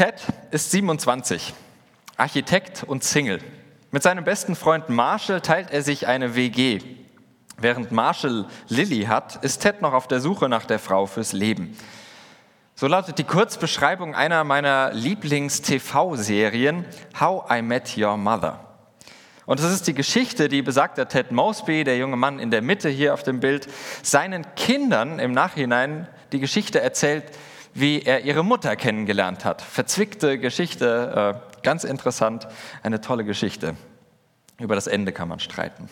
Ted ist 27, Architekt und Single. Mit seinem besten Freund Marshall teilt er sich eine WG. Während Marshall Lilly hat, ist Ted noch auf der Suche nach der Frau fürs Leben. So lautet die Kurzbeschreibung einer meiner Lieblings-TV-Serien How I Met Your Mother. Und das ist die Geschichte, die besagter Ted Mosby, der junge Mann in der Mitte hier auf dem Bild, seinen Kindern im Nachhinein die Geschichte erzählt, wie er ihre Mutter kennengelernt hat. Verzwickte Geschichte, äh, ganz interessant, eine tolle Geschichte. Über das Ende kann man streiten.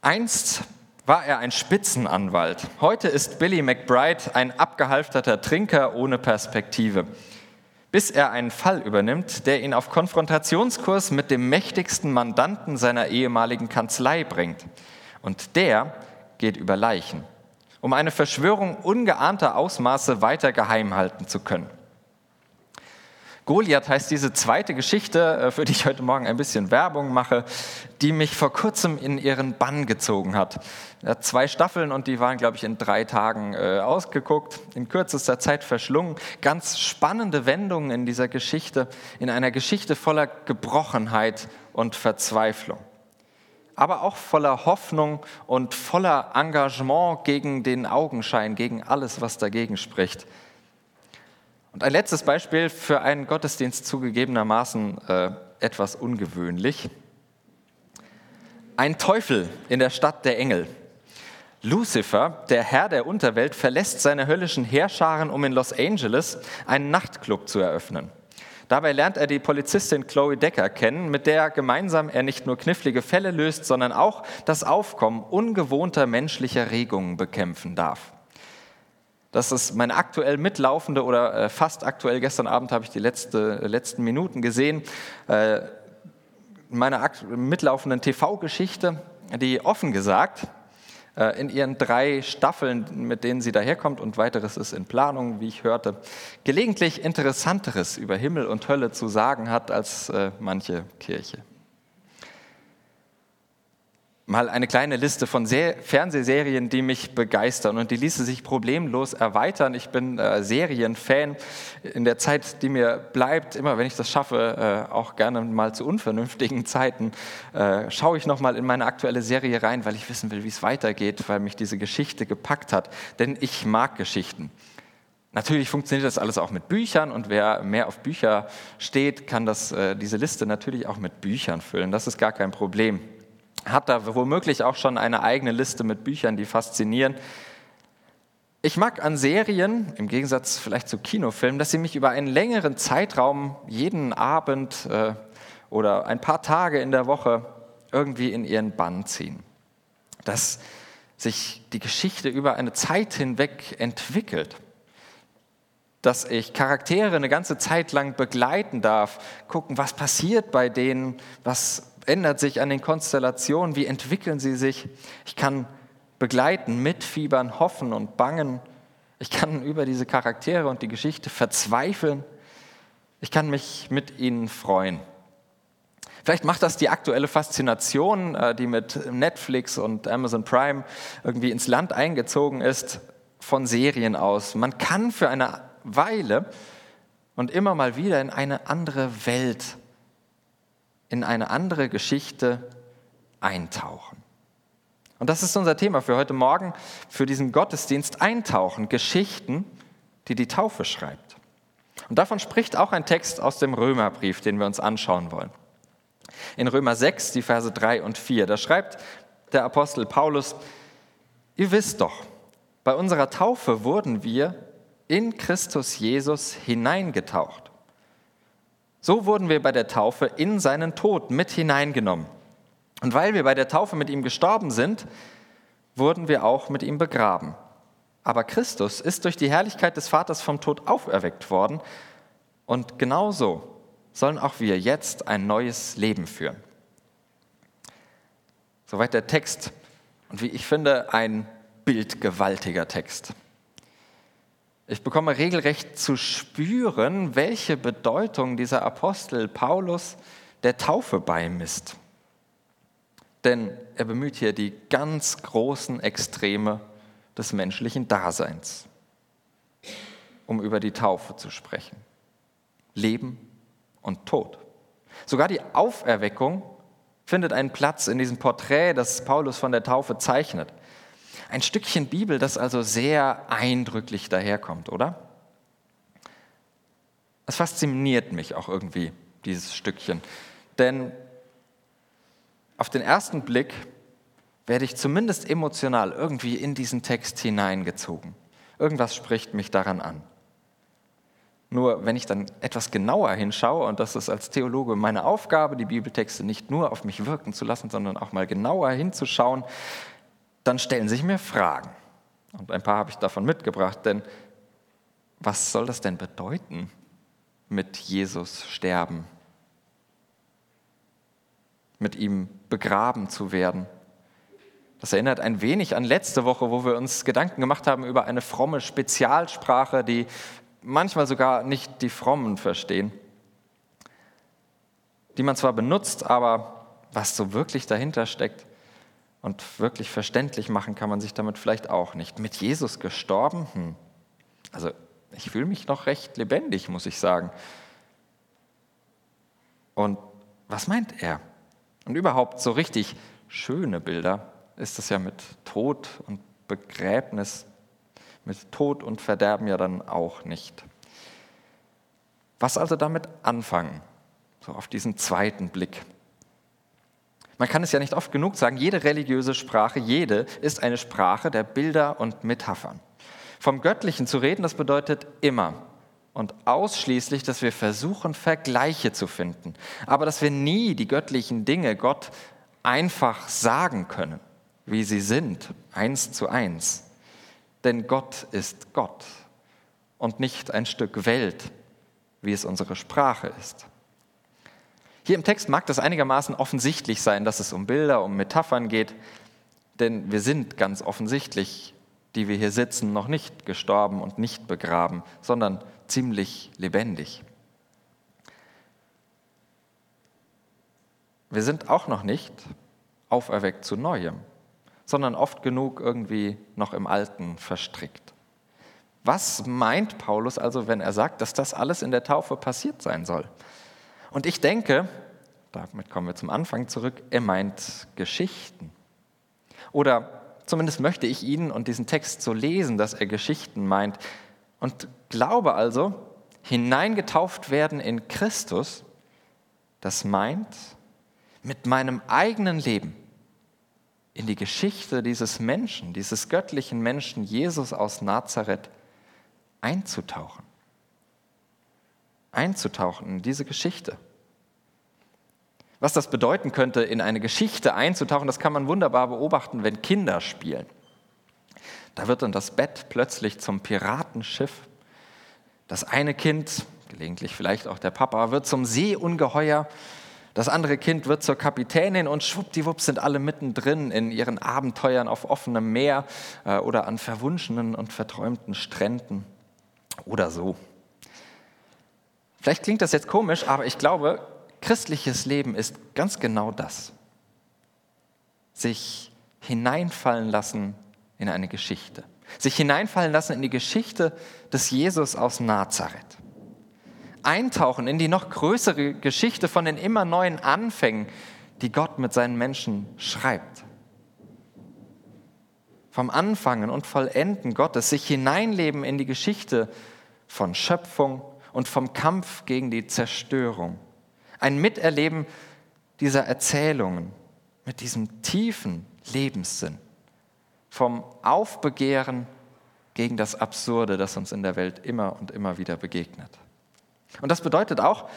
Einst war er ein Spitzenanwalt. Heute ist Billy McBride ein abgehalfterter Trinker ohne Perspektive, bis er einen Fall übernimmt, der ihn auf Konfrontationskurs mit dem mächtigsten Mandanten seiner ehemaligen Kanzlei bringt. Und der geht über Leichen, um eine Verschwörung ungeahnter Ausmaße weiter geheim halten zu können. Goliath heißt diese zweite Geschichte, äh, für die ich heute Morgen ein bisschen Werbung mache, die mich vor kurzem in ihren Bann gezogen hat. Er hat zwei Staffeln und die waren, glaube ich, in drei Tagen äh, ausgeguckt, in kürzester Zeit verschlungen. Ganz spannende Wendungen in dieser Geschichte, in einer Geschichte voller Gebrochenheit und Verzweiflung aber auch voller Hoffnung und voller Engagement gegen den Augenschein, gegen alles, was dagegen spricht. Und ein letztes Beispiel für einen Gottesdienst zugegebenermaßen äh, etwas ungewöhnlich. Ein Teufel in der Stadt der Engel. Lucifer, der Herr der Unterwelt, verlässt seine höllischen Heerscharen, um in Los Angeles einen Nachtclub zu eröffnen. Dabei lernt er die Polizistin Chloe Decker kennen, mit der gemeinsam er nicht nur knifflige Fälle löst, sondern auch das Aufkommen ungewohnter menschlicher Regungen bekämpfen darf. Das ist meine aktuell mitlaufende oder äh, fast aktuell, gestern Abend habe ich die letzte, letzten Minuten gesehen, äh, meiner mitlaufenden TV-Geschichte, die offen gesagt äh, in ihren drei Staffeln, mit denen sie daherkommt. Und weiteres ist in Planung, wie ich hörte, gelegentlich Interessanteres über Himmel und Hölle zu sagen hat als manche Kirche mal eine kleine Liste von Fernsehserien, die mich begeistern und die ließe sich problemlos erweitern. Ich bin äh, Serienfan. In der Zeit, die mir bleibt, immer wenn ich das schaffe, äh, auch gerne mal zu unvernünftigen Zeiten, äh, schaue ich noch mal in meine aktuelle Serie rein, weil ich wissen will, wie es weitergeht, weil mich diese Geschichte gepackt hat. Denn ich mag Geschichten. Natürlich funktioniert das alles auch mit Büchern und wer mehr auf Bücher steht, kann das, äh, diese Liste natürlich auch mit Büchern füllen. Das ist gar kein Problem hat da womöglich auch schon eine eigene Liste mit Büchern, die faszinieren. Ich mag an Serien, im Gegensatz vielleicht zu Kinofilmen, dass sie mich über einen längeren Zeitraum, jeden Abend äh, oder ein paar Tage in der Woche irgendwie in ihren Bann ziehen. Dass sich die Geschichte über eine Zeit hinweg entwickelt. Dass ich Charaktere eine ganze Zeit lang begleiten darf, gucken, was passiert bei denen, was ändert sich an den Konstellationen? Wie entwickeln sie sich? Ich kann begleiten, mitfiebern, hoffen und bangen. Ich kann über diese Charaktere und die Geschichte verzweifeln. Ich kann mich mit ihnen freuen. Vielleicht macht das die aktuelle Faszination, äh, die mit Netflix und Amazon Prime irgendwie ins Land eingezogen ist, von Serien aus. Man kann für eine Weile und immer mal wieder in eine andere Welt in eine andere Geschichte eintauchen. Und das ist unser Thema für heute Morgen, für diesen Gottesdienst eintauchen, Geschichten, die die Taufe schreibt. Und davon spricht auch ein Text aus dem Römerbrief, den wir uns anschauen wollen. In Römer 6, die Verse 3 und 4, da schreibt der Apostel Paulus, ihr wisst doch, bei unserer Taufe wurden wir in Christus Jesus hineingetaucht so wurden wir bei der Taufe in seinen Tod mit hineingenommen. Und weil wir bei der Taufe mit ihm gestorben sind, wurden wir auch mit ihm begraben. Aber Christus ist durch die Herrlichkeit des Vaters vom Tod auferweckt worden und genauso sollen auch wir jetzt ein neues Leben führen. Soweit der Text und wie ich finde, ein bildgewaltiger Text. Ich bekomme regelrecht zu spüren, welche Bedeutung dieser Apostel Paulus der Taufe beimisst. Denn er bemüht hier die ganz großen Extreme des menschlichen Daseins. um über die Taufe zu sprechen. Leben und Tod. Sogar die Auferweckung findet einen Platz in diesem Porträt, das Paulus von der Taufe zeichnet. Ein Stückchen Bibel, das also sehr eindrücklich daherkommt, oder? Es fasziniert mich auch irgendwie, dieses Stückchen. Denn auf den ersten Blick werde ich zumindest emotional irgendwie in diesen Text hineingezogen. Irgendwas spricht mich daran an. Nur wenn ich dann etwas genauer hinschaue, und das ist als Theologe meine Aufgabe, die Bibeltexte nicht nur auf mich wirken zu lassen, sondern auch mal genauer hinzuschauen, dann stellen sich mir Fragen. Und ein paar habe ich davon mitgebracht, denn was soll das denn bedeuten, mit Jesus sterben? Mit ihm begraben zu werden? Das erinnert ein wenig an letzte Woche, wo wir uns Gedanken gemacht haben über eine fromme Spezialsprache, die manchmal sogar nicht die Frommen verstehen, die man zwar benutzt, aber was so wirklich dahinter steckt und wirklich verständlich machen kann man sich damit vielleicht auch nicht. Mit Jesus gestorben? Hm. Also ich fühle mich noch recht lebendig, muss ich sagen. Und was meint er? Und überhaupt so richtig schöne Bilder ist es ja mit Tod und Begräbnis mit Tod und Verderben ja dann auch nicht. Was also damit anfangen? So auf diesen zweiten Blick. Man kann es ja nicht oft genug sagen, jede religiöse Sprache, jede ist eine Sprache der Bilder und Metaphern. Vom Göttlichen zu reden, das bedeutet immer und ausschließlich, dass wir versuchen, Vergleiche zu finden, aber dass wir nie die göttlichen Dinge Gott einfach sagen können, wie sie sind, eins zu eins denn Gott ist Gott und nicht ein Stück Welt, wie es unsere Sprache ist. Hier im Text mag das einigermaßen offensichtlich sein, dass es um Bilder, um Metaphern geht, denn wir sind ganz offensichtlich, die wir hier sitzen, noch nicht gestorben und nicht begraben, sondern ziemlich lebendig. Wir sind auch noch nicht auferweckt zu Neuem sondern oft genug irgendwie noch im Alten verstrickt. Was meint Paulus also, wenn er sagt, dass das alles in der Taufe passiert sein soll? Und ich denke, damit kommen wir zum Anfang zurück, er meint Geschichten. Oder zumindest möchte ich ihn und diesen Text so lesen, dass er Geschichten meint. Und glaube also, hineingetauft werden in Christus, das meint, mit meinem eigenen Leben in die Geschichte dieses Menschen, dieses göttlichen Menschen Jesus aus Nazareth einzutauchen. Einzutauchen in diese Geschichte. Was das bedeuten könnte, in eine Geschichte einzutauchen, das kann man wunderbar beobachten, wenn Kinder spielen. Da wird dann das Bett plötzlich zum Piratenschiff. Das eine Kind, gelegentlich vielleicht auch der Papa, wird zum Seeungeheuer das andere Kind wird zur Kapitänin und schwuppdiwupp sind alle mittendrin in ihren Abenteuern auf offenem Meer äh, oder an verwunschenen und verträumten Stränden oder so. Vielleicht klingt das jetzt komisch, aber ich glaube, christliches Leben ist ganz genau das. Sich hineinfallen lassen in eine Geschichte. Sich hineinfallen lassen in die Geschichte des Jesus aus Nazareth eintauchen in die noch größere Geschichte von den immer neuen Anfängen, die Gott mit seinen Menschen schreibt. Vom Anfangen und Vollenden Gottes, sich hineinleben in die Geschichte von Schöpfung und vom Kampf gegen die Zerstörung. Ein Miterleben dieser Erzählungen mit diesem tiefen Lebenssinn. Vom Aufbegehren gegen das Absurde, das uns in der Welt immer und immer wieder begegnet. Und das bedeutet auch,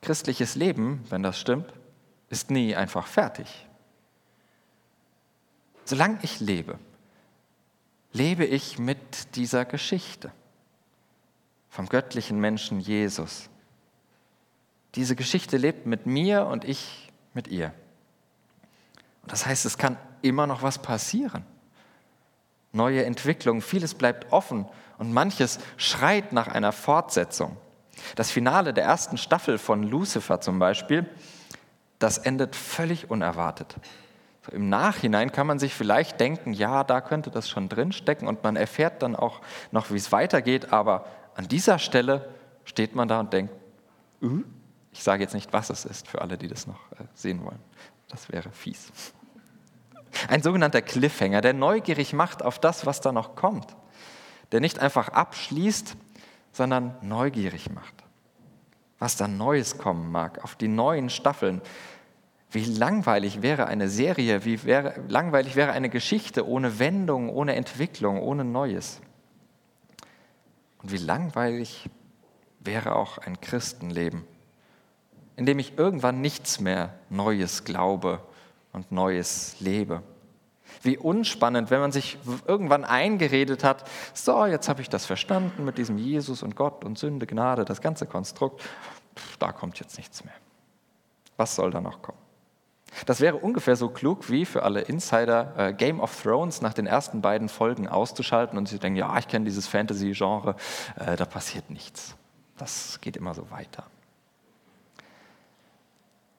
christliches Leben, wenn das stimmt, ist nie einfach fertig. Solange ich lebe, lebe ich mit dieser Geschichte vom göttlichen Menschen Jesus. Diese Geschichte lebt mit mir und ich mit ihr. Und das heißt, es kann immer noch was passieren. Neue Entwicklungen, vieles bleibt offen und manches schreit nach einer Fortsetzung. Das Finale der ersten Staffel von Lucifer zum Beispiel, das endet völlig unerwartet. Im Nachhinein kann man sich vielleicht denken, ja, da könnte das schon drinstecken und man erfährt dann auch noch, wie es weitergeht, aber an dieser Stelle steht man da und denkt, uh, ich sage jetzt nicht, was es ist, für alle, die das noch äh, sehen wollen. Das wäre fies. Ein sogenannter Cliffhanger, der neugierig macht auf das, was da noch kommt. Der nicht einfach abschließt, sondern neugierig macht. Was da Neues kommen mag, auf die neuen Staffeln. Wie langweilig wäre eine Serie, wie wäre, langweilig wäre eine Geschichte ohne Wendung, ohne Entwicklung, ohne Neues. Und wie langweilig wäre auch ein Christenleben, in dem ich irgendwann nichts mehr Neues glaube und Neues lebe. Wie unspannend, wenn man sich irgendwann eingeredet hat, so, jetzt habe ich das verstanden mit diesem Jesus und Gott und Sünde, Gnade, das ganze Konstrukt, da kommt jetzt nichts mehr. Was soll da noch kommen? Das wäre ungefähr so klug wie für alle Insider äh, Game of Thrones nach den ersten beiden Folgen auszuschalten und sie denken, ja, ich kenne dieses Fantasy-Genre, äh, da passiert nichts. Das geht immer so weiter.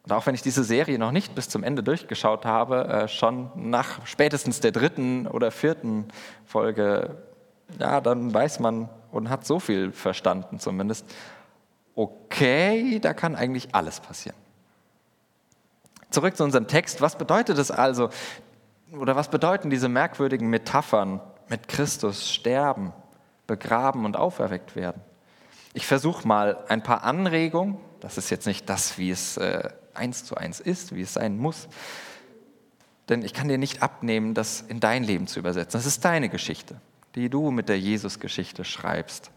Und auch wenn ich diese Serie noch nicht bis zum Ende durchgeschaut habe, äh, schon nach spätestens der dritten oder vierten Folge, ja, dann weiß man und hat so viel verstanden zumindest, okay, da kann eigentlich alles passieren. Zurück zu unserem Text. Was bedeutet es also, oder was bedeuten diese merkwürdigen Metaphern mit Christus sterben, begraben und auferweckt werden? Ich versuche mal ein paar Anregungen, das ist jetzt nicht das, wie es äh, eins zu eins ist, wie es sein muss. Denn ich kann dir nicht abnehmen, das in dein Leben zu übersetzen. Das ist deine Geschichte, die du mit der Jesus-Geschichte schreibst.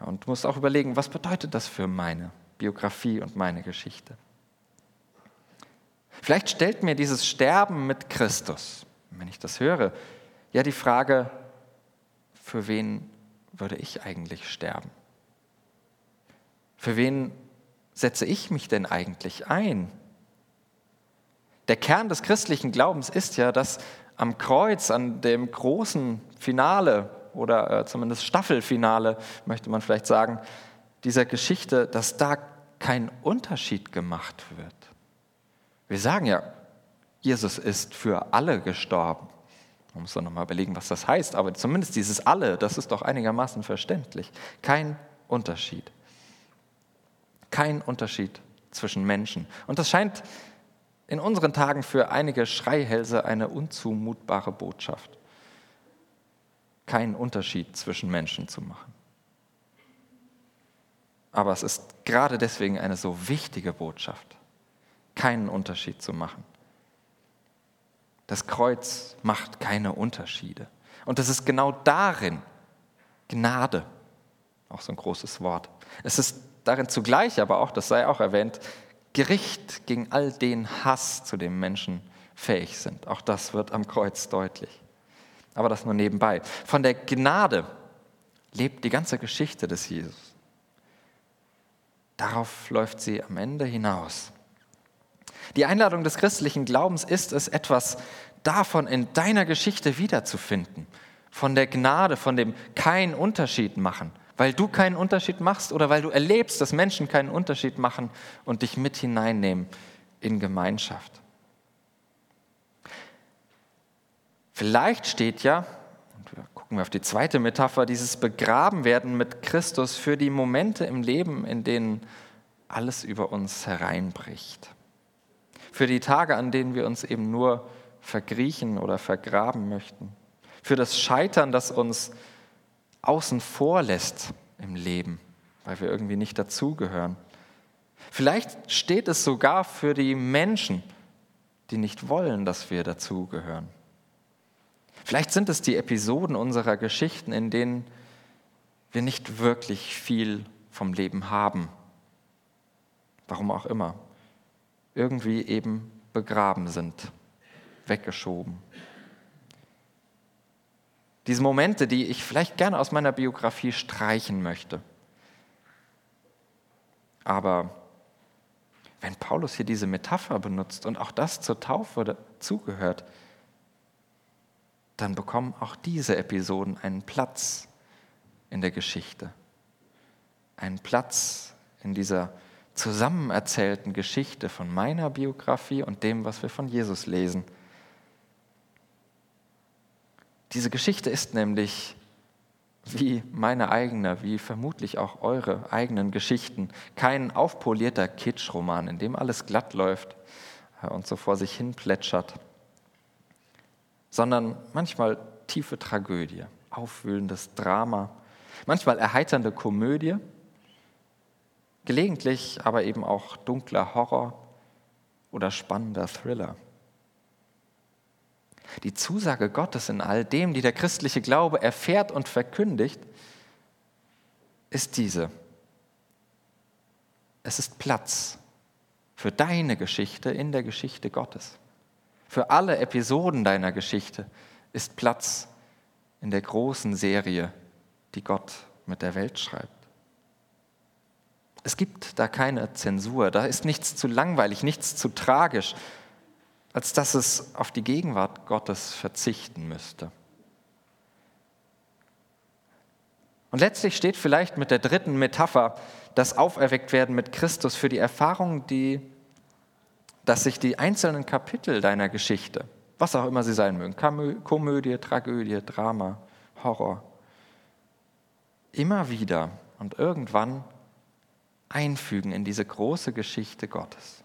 Und du musst auch überlegen, was bedeutet das für meine Biografie und meine Geschichte. Vielleicht stellt mir dieses Sterben mit Christus, wenn ich das höre, ja die Frage, für wen würde ich eigentlich sterben? Für wen setze ich mich denn eigentlich ein? Der Kern des christlichen Glaubens ist ja, dass am Kreuz, an dem großen Finale oder äh, zumindest Staffelfinale, möchte man vielleicht sagen, dieser Geschichte, dass da kein Unterschied gemacht wird. Wir sagen ja, Jesus ist für alle gestorben. Man muss dann nochmal überlegen, was das heißt, aber zumindest dieses alle, das ist doch einigermaßen verständlich. Kein Unterschied kein Unterschied zwischen Menschen. Und das scheint in unseren Tagen für einige Schreihälse eine unzumutbare Botschaft. Keinen Unterschied zwischen Menschen zu machen. Aber es ist gerade deswegen eine so wichtige Botschaft, keinen Unterschied zu machen. Das Kreuz macht keine Unterschiede. Und es ist genau darin Gnade, auch so ein großes Wort. Es ist darin zugleich aber auch, das sei auch erwähnt, Gericht gegen all den Hass, zu dem Menschen fähig sind. Auch das wird am Kreuz deutlich. Aber das nur nebenbei. Von der Gnade lebt die ganze Geschichte des Jesus. Darauf läuft sie am Ende hinaus. Die Einladung des christlichen Glaubens ist es, etwas davon in deiner Geschichte wiederzufinden. Von der Gnade, von dem kein Unterschied machen, weil du keinen Unterschied machst oder weil du erlebst, dass Menschen keinen Unterschied machen und dich mit hineinnehmen in Gemeinschaft. Vielleicht steht ja, gucken wir auf die zweite Metapher, dieses Begrabenwerden mit Christus für die Momente im Leben, in denen alles über uns hereinbricht. Für die Tage, an denen wir uns eben nur verkriechen oder vergraben möchten. Für das Scheitern, das uns außen vor lässt im Leben, weil wir irgendwie nicht dazugehören. Vielleicht steht es sogar für die Menschen, die nicht wollen, dass wir dazugehören. Vielleicht sind es die Episoden unserer Geschichten, in denen wir nicht wirklich viel vom Leben haben. Warum auch immer. Irgendwie eben begraben sind, weggeschoben. Diese Momente, die ich vielleicht gerne aus meiner Biografie streichen möchte. Aber wenn Paulus hier diese Metapher benutzt und auch das zur Taufe zugehört, dann bekommen auch diese Episoden einen Platz in der Geschichte. Einen Platz in dieser zusammen erzählten Geschichte von meiner Biografie und dem, was wir von Jesus lesen. Diese Geschichte ist nämlich wie meine eigene, wie vermutlich auch eure eigenen Geschichten. Kein aufpolierter Kitschroman, in dem alles glatt läuft äh, und so vor sich hin plätschert, sondern manchmal tiefe Tragödie, aufwühlendes Drama, manchmal erheiternde Komödie gelegentlich aber eben auch dunkler Horror oder spannender Thriller. Die Zusage Gottes in all dem, die der christliche Glaube erfährt und verkündigt, ist diese. Es ist Platz für deine Geschichte in der Geschichte Gottes. Für alle Episoden deiner Geschichte ist Platz in der großen Serie, die Gott mit der Welt schreibt. Es gibt da keine Zensur, da ist nichts zu langweilig, nichts zu tragisch, als dass es auf die Gegenwart Gottes verzichten müsste. Und letztlich steht vielleicht mit der dritten Metapher das Auferwecktwerden mit Christus für die Erfahrung, die, dass sich die einzelnen Kapitel deiner Geschichte, was auch immer sie sein mögen, Komödie, Tragödie, Drama, Horror, immer wieder und irgendwann einfügen in diese große Geschichte Gottes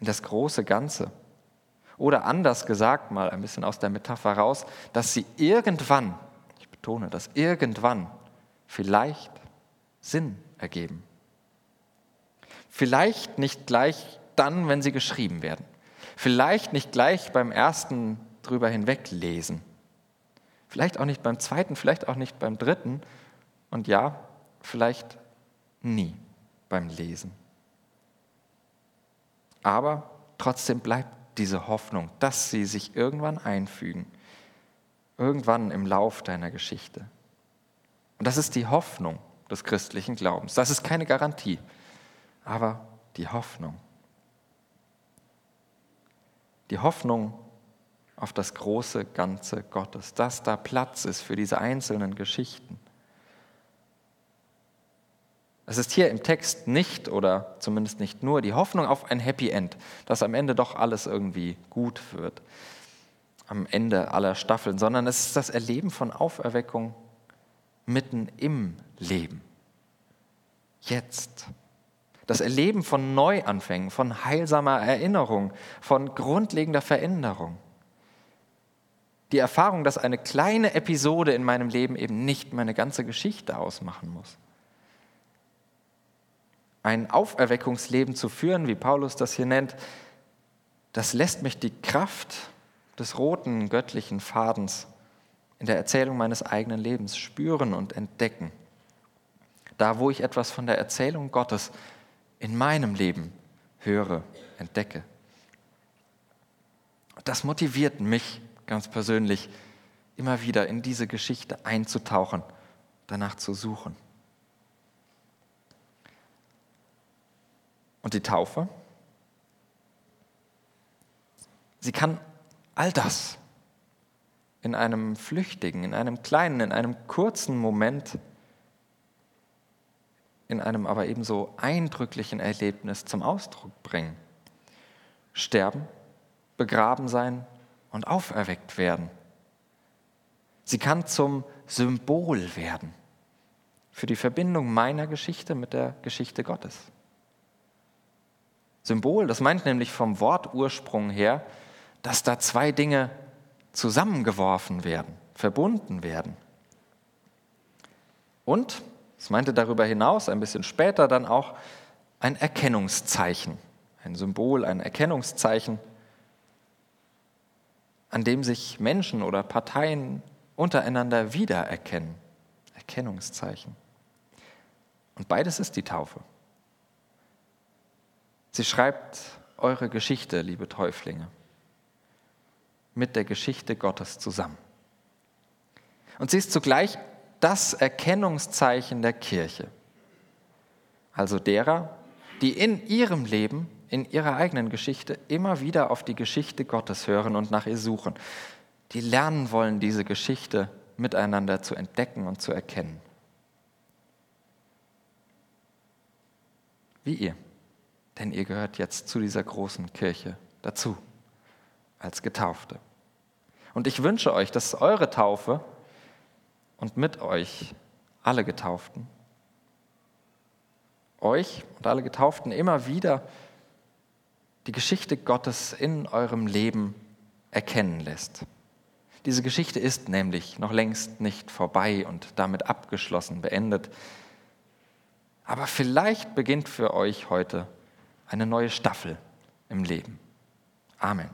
in das große Ganze. Oder anders gesagt, mal ein bisschen aus der Metapher raus, dass sie irgendwann, ich betone das, irgendwann vielleicht Sinn ergeben. Vielleicht nicht gleich dann, wenn sie geschrieben werden. Vielleicht nicht gleich beim ersten drüber hinweg lesen. Vielleicht auch nicht beim zweiten, vielleicht auch nicht beim dritten. Und ja, vielleicht nie beim Lesen. Aber trotzdem bleibt diese Hoffnung, dass sie sich irgendwann einfügen, irgendwann im Lauf deiner Geschichte. Und das ist die Hoffnung des christlichen Glaubens. Das ist keine Garantie, aber die Hoffnung. Die Hoffnung auf das große Ganze Gottes, dass da Platz ist für diese einzelnen Geschichten. Es ist hier im Text nicht oder zumindest nicht nur die Hoffnung auf ein Happy End, dass am Ende doch alles irgendwie gut wird, am Ende aller Staffeln, sondern es ist das Erleben von Auferweckung mitten im Leben. Jetzt. Das Erleben von Neuanfängen, von heilsamer Erinnerung, von grundlegender Veränderung. Die Erfahrung, dass eine kleine Episode in meinem Leben eben nicht meine ganze Geschichte ausmachen muss ein Auferweckungsleben zu führen, wie Paulus das hier nennt, das lässt mich die Kraft des roten göttlichen Fadens in der Erzählung meines eigenen Lebens spüren und entdecken. Da, wo ich etwas von der Erzählung Gottes in meinem Leben höre, entdecke. Das motiviert mich ganz persönlich, immer wieder in diese Geschichte einzutauchen, danach zu suchen. Und die Taufe? Sie kann all das in einem flüchtigen, in einem kleinen, in einem kurzen Moment, in einem aber ebenso eindrücklichen Erlebnis zum Ausdruck bringen. Sterben, begraben sein und auferweckt werden. Sie kann zum Symbol werden für die Verbindung meiner Geschichte mit der Geschichte Gottes. Symbol, das meint nämlich vom Wortursprung her, dass da zwei Dinge zusammengeworfen werden, verbunden werden. Und, es meinte darüber hinaus ein bisschen später dann auch ein Erkennungszeichen, ein Symbol, ein Erkennungszeichen, an dem sich Menschen oder Parteien untereinander wiedererkennen. Erkennungszeichen. Und beides ist die Taufe. Sie schreibt eure Geschichte, liebe Täuflinge, mit der Geschichte Gottes zusammen. Und sie ist zugleich das Erkennungszeichen der Kirche, also derer, die in ihrem Leben, in ihrer eigenen Geschichte immer wieder auf die Geschichte Gottes hören und nach ihr suchen, die lernen wollen, diese Geschichte miteinander zu entdecken und zu erkennen. Wie ihr denn ihr gehört jetzt zu dieser großen Kirche dazu, als Getaufte. Und ich wünsche euch, dass eure Taufe und mit euch alle Getauften, euch und alle Getauften immer wieder die Geschichte Gottes in eurem Leben erkennen lässt. Diese Geschichte ist nämlich noch längst nicht vorbei und damit abgeschlossen, beendet. Aber vielleicht beginnt für euch heute eine neue Staffel im Leben. Amen.